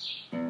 you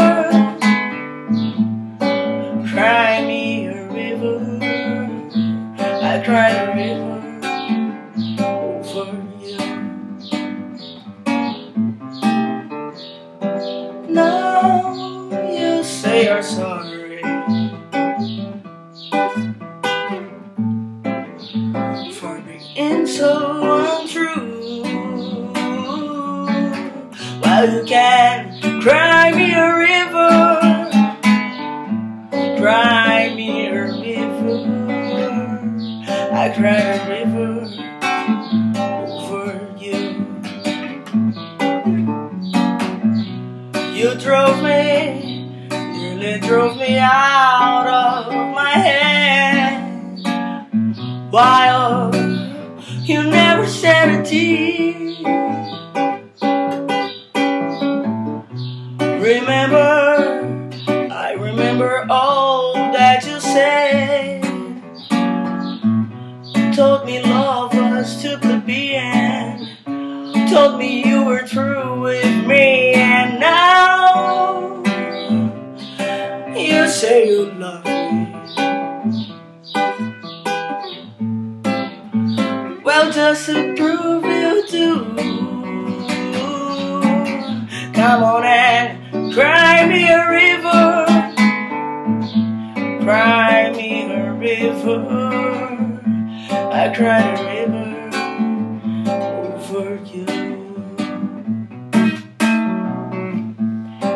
say you're sorry for being so untrue. While you can cry me a river, cry me a river. I cried a river. You drove me, nearly drove me out of my head. While you never shed a tear. Remember, I remember all that you said. Told me love was to the end. Told me you were true with just to prove you do, come on and cry me a river, cry me a river. I cried a river over you.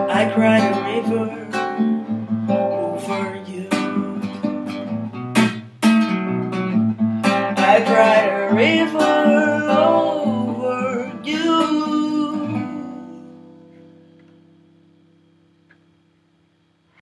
I cried a river typewriter river. Oh.